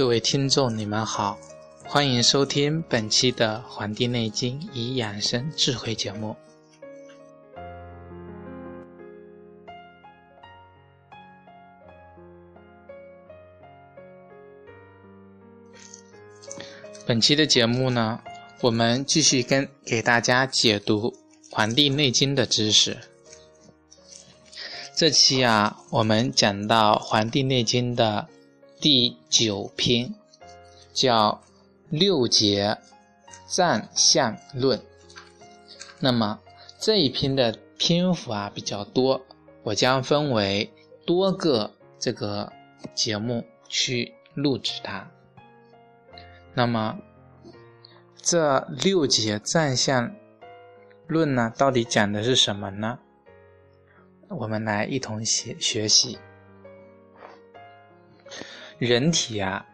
各位听众，你们好，欢迎收听本期的《黄帝内经与养生智慧》节目。本期的节目呢，我们继续跟给大家解读《黄帝内经》的知识。这期啊，我们讲到《黄帝内经》的第九篇，叫《六节脏象论》。那么这一篇的篇幅啊比较多，我将分为多个这个节目去录制它。那么，这六节战象论呢，到底讲的是什么呢？我们来一同学学习。人体啊，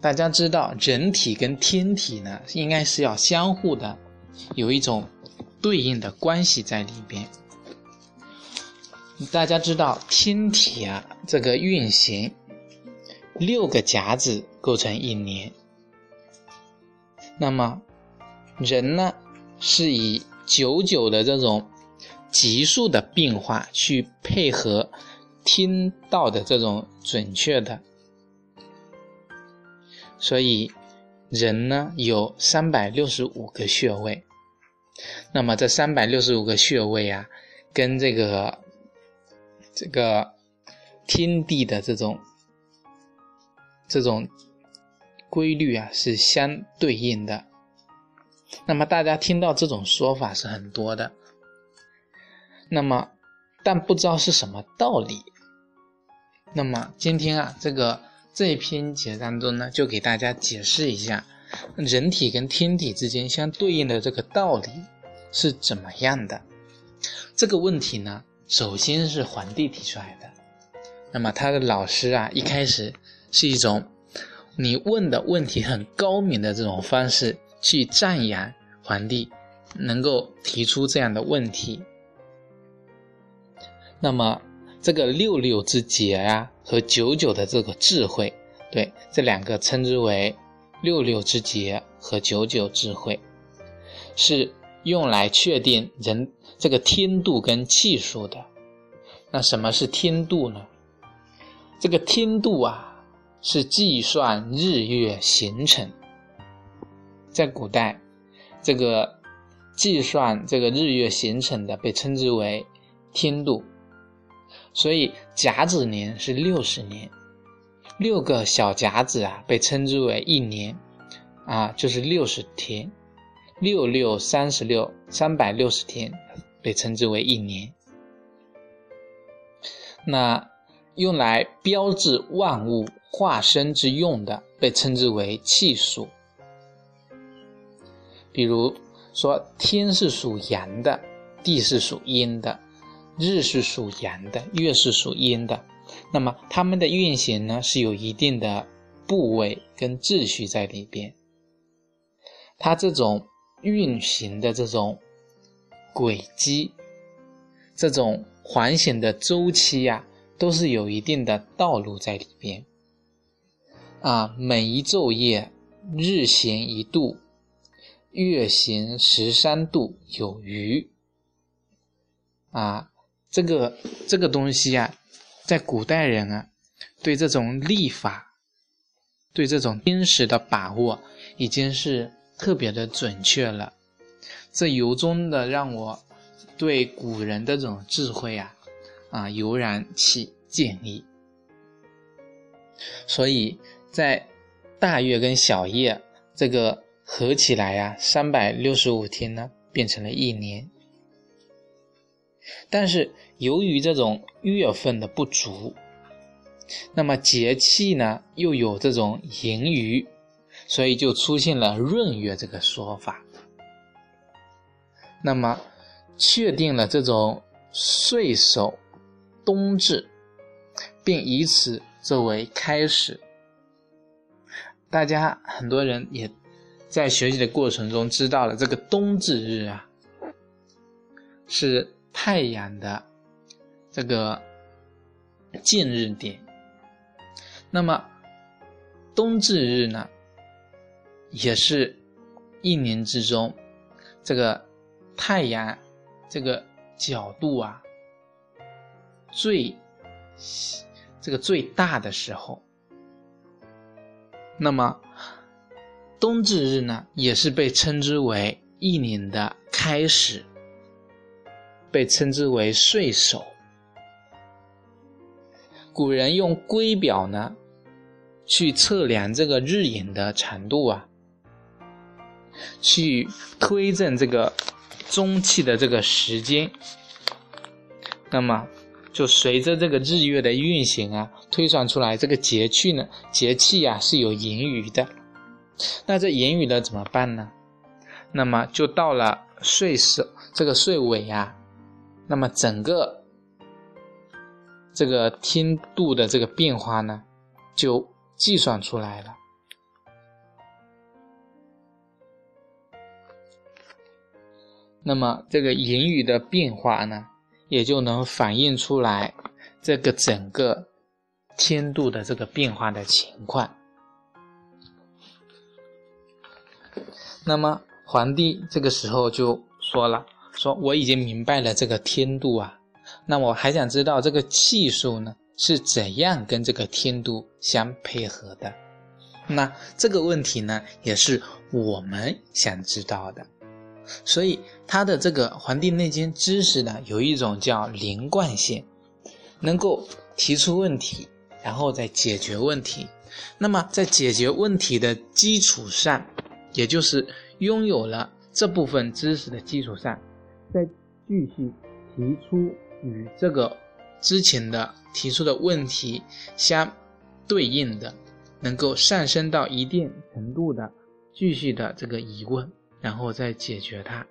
大家知道，人体跟天体呢，应该是要相互的，有一种对应的关系在里边。大家知道，天体啊，这个运行。六个甲子构成一年，那么人呢是以九九的这种级数的变化去配合听到的这种准确的，所以人呢有三百六十五个穴位，那么这三百六十五个穴位啊，跟这个这个天地的这种。这种规律啊是相对应的，那么大家听到这种说法是很多的，那么但不知道是什么道理。那么今天啊，这个这一篇节当中呢，就给大家解释一下人体跟天体之间相对应的这个道理是怎么样的。这个问题呢，首先是皇帝提出来的，那么他的老师啊，一开始。是一种你问的问题很高明的这种方式去赞扬皇帝能够提出这样的问题。那么这个六六之节啊和九九的这个智慧，对这两个称之为六六之节和九九智慧，是用来确定人这个天度跟气数的。那什么是天度呢？这个天度啊。是计算日月行程，在古代，这个计算这个日月行程的被称之为天度，所以甲子年是六十年，六个小甲子啊被称之为一年，啊就是六十天，六六三十六，三百六十天被称之为一年，那用来标志万物。化身之用的被称之为气数，比如说天是属阳的，地是属阴的，日是属阳的，月是属阴的，那么它们的运行呢是有一定的部位跟秩序在里边，它这种运行的这种轨迹，这种环形的周期呀，都是有一定的道路在里边。啊，每一昼夜，日行一度，月行十三度有余。啊，这个这个东西啊，在古代人啊，对这种历法，对这种天时的把握，已经是特别的准确了。这由衷的让我对古人的这种智慧啊，啊，油然起敬意。所以。在大月跟小月这个合起来呀，三百六十五天呢，变成了一年。但是由于这种月份的不足，那么节气呢又有这种盈余，所以就出现了闰月这个说法。那么确定了这种岁首冬至，并以此作为开始。大家很多人也在学习的过程中知道了，这个冬至日啊，是太阳的这个近日点。那么冬至日呢，也是一年之中这个太阳这个角度啊最这个最大的时候。那么冬至日呢，也是被称之为一年的开始，被称之为岁首。古人用圭表呢，去测量这个日影的长度啊，去推证这个中气的这个时间。那么，就随着这个日月的运行啊，推算出来这个节气呢，节气呀是有盈余的。那这盈余了怎么办呢？那么就到了岁首这个岁尾啊，那么整个。这个天度的这个变化呢，就计算出来了。那么这个言语的变化呢，也就能反映出来这个整个天度的这个变化的情况。那么皇帝这个时候就说了：“说我已经明白了这个天度啊。”那我还想知道这个气数呢是怎样跟这个天度相配合的？那这个问题呢也是我们想知道的。所以他的这个《黄帝内经》知识呢有一种叫连贯性，能够提出问题，然后再解决问题。那么在解决问题的基础上，也就是拥有了这部分知识的基础上，再继续提出。与这个之前的提出的问题相对应的，能够上升到一定程度的继续的这个疑问，然后再解决它，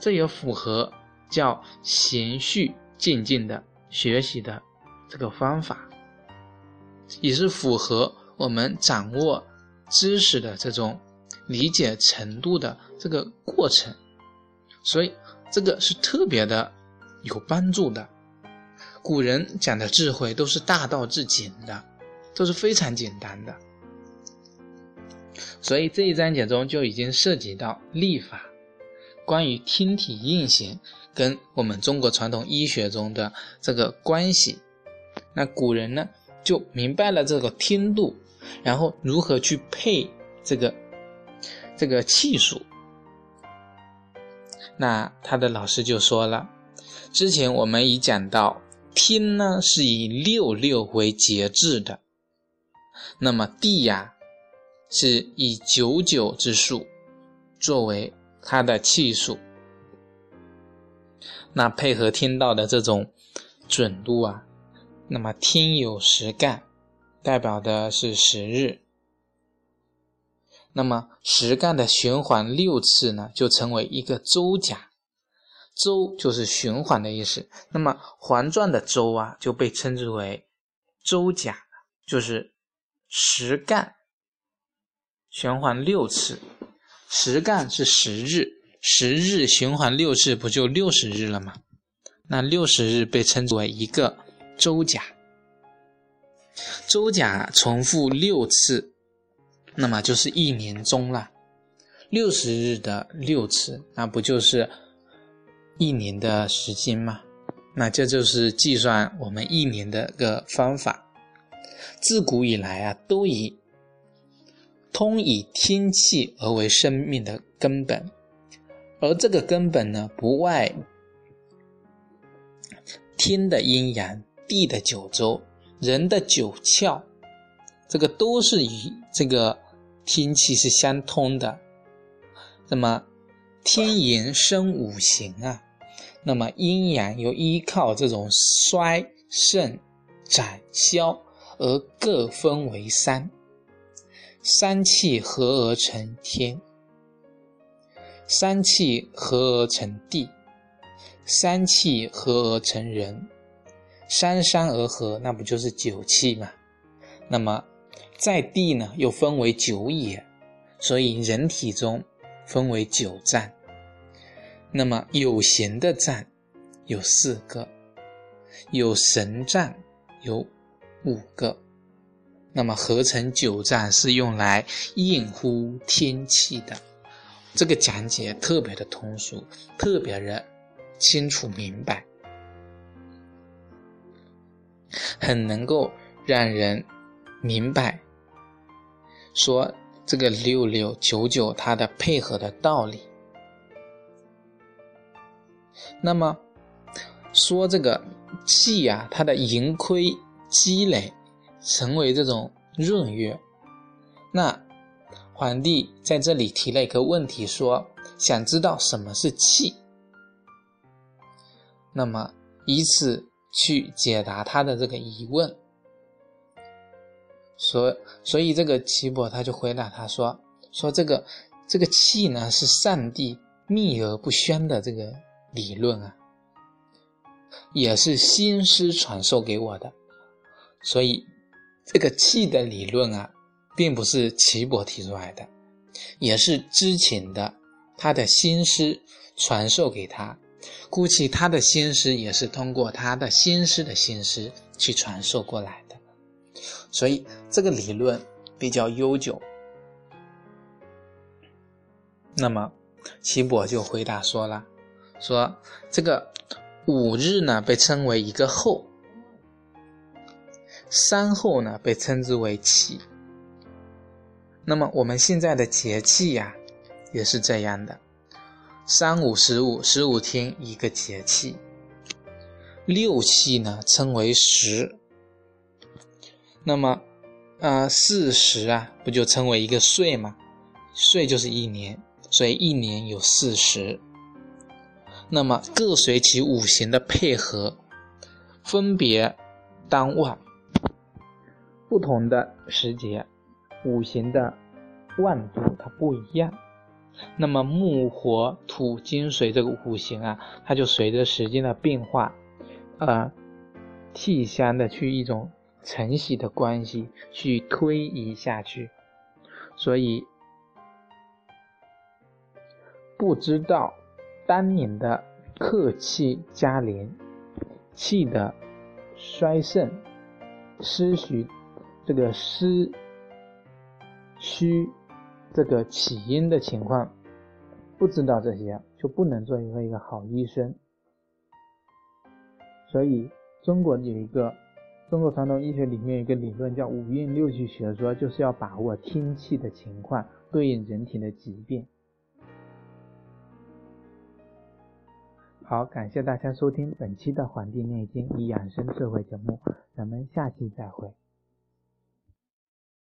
这也符合叫循序渐进的学习的这个方法，也是符合我们掌握知识的这种理解程度的这个过程，所以这个是特别的。有帮助的，古人讲的智慧都是大道至简的，都是非常简单的。所以这一章节中就已经涉及到历法，关于天体运行跟我们中国传统医学中的这个关系。那古人呢就明白了这个天度，然后如何去配这个这个气数。那他的老师就说了。之前我们已讲到，天呢是以六六为节制的，那么地呀是以九九之数作为它的气数。那配合天道的这种准度啊，那么天有十干，代表的是十日。那么十干的循环六次呢，就成为一个周甲。周就是循环的意思，那么环转的周啊，就被称之为周甲，就是十干循环六次，十干是十日，十日循环六次，不就六十日了吗？那六十日被称之为一个周甲，周甲重复六次，那么就是一年中了，六十日的六次，那不就是？一年的时间嘛，那这就是计算我们一年的个方法。自古以来啊，都以通以天气而为生命的根本，而这个根本呢，不外天的阴阳、地的九州、人的九窍，这个都是与这个天气是相通的。那么，天言生五行啊。那么阴阳又依靠这种衰盛长消而各分为三，三气合而成天，三气合而成地，三气合而成人，三三而合，那不就是九气吗？那么在地呢，又分为九也，所以人体中分为九站。那么有形的站有四个，有神站有五个，那么合成九站是用来应呼天气的。这个讲解特别的通俗，特别的清楚明白，很能够让人明白说这个六六九九它的配合的道理。那么说这个气呀，它的盈亏积累成为这种闰月，那。皇帝在这里提了一个问题，说想知道什么是气，那么以此去解答他的这个疑问。所所以这个岐伯他就回答他说：说这个这个气呢是上帝秘而不宣的这个理论啊，也是先师传授给我的，所以这个气的理论啊。并不是岐伯提出来的，也是知情的，他的心师传授给他，估计他的心师也是通过他的心师的心师去传授过来，所以这个理论比较悠久。那么岐伯就回答说了，说这个五日呢被称为一个后，三后呢被称之为起。那么我们现在的节气呀，也是这样的：三五十五，十五天一个节气。六气呢称为十。那么，呃，四十啊，不就称为一个岁吗？岁就是一年，所以一年有四十。那么各随其五行的配合，分别当万。不同的时节。五行的万度它不一样，那么木、火、土、金、水这个五行啊，它就随着时间的变化，呃，替相的去一种承袭的关系去推移下去，所以不知道当年的克气加连，气的衰盛失许这个失。虚，这个起因的情况，不知道这些就不能做一个一个好医生。所以中国有一个中国传统医学里面有一个理论叫五运六气学说，就是要把握天气的情况对应人体的疾病。好，感谢大家收听本期的《黄帝内经与养生智慧》节目，咱们下期再会。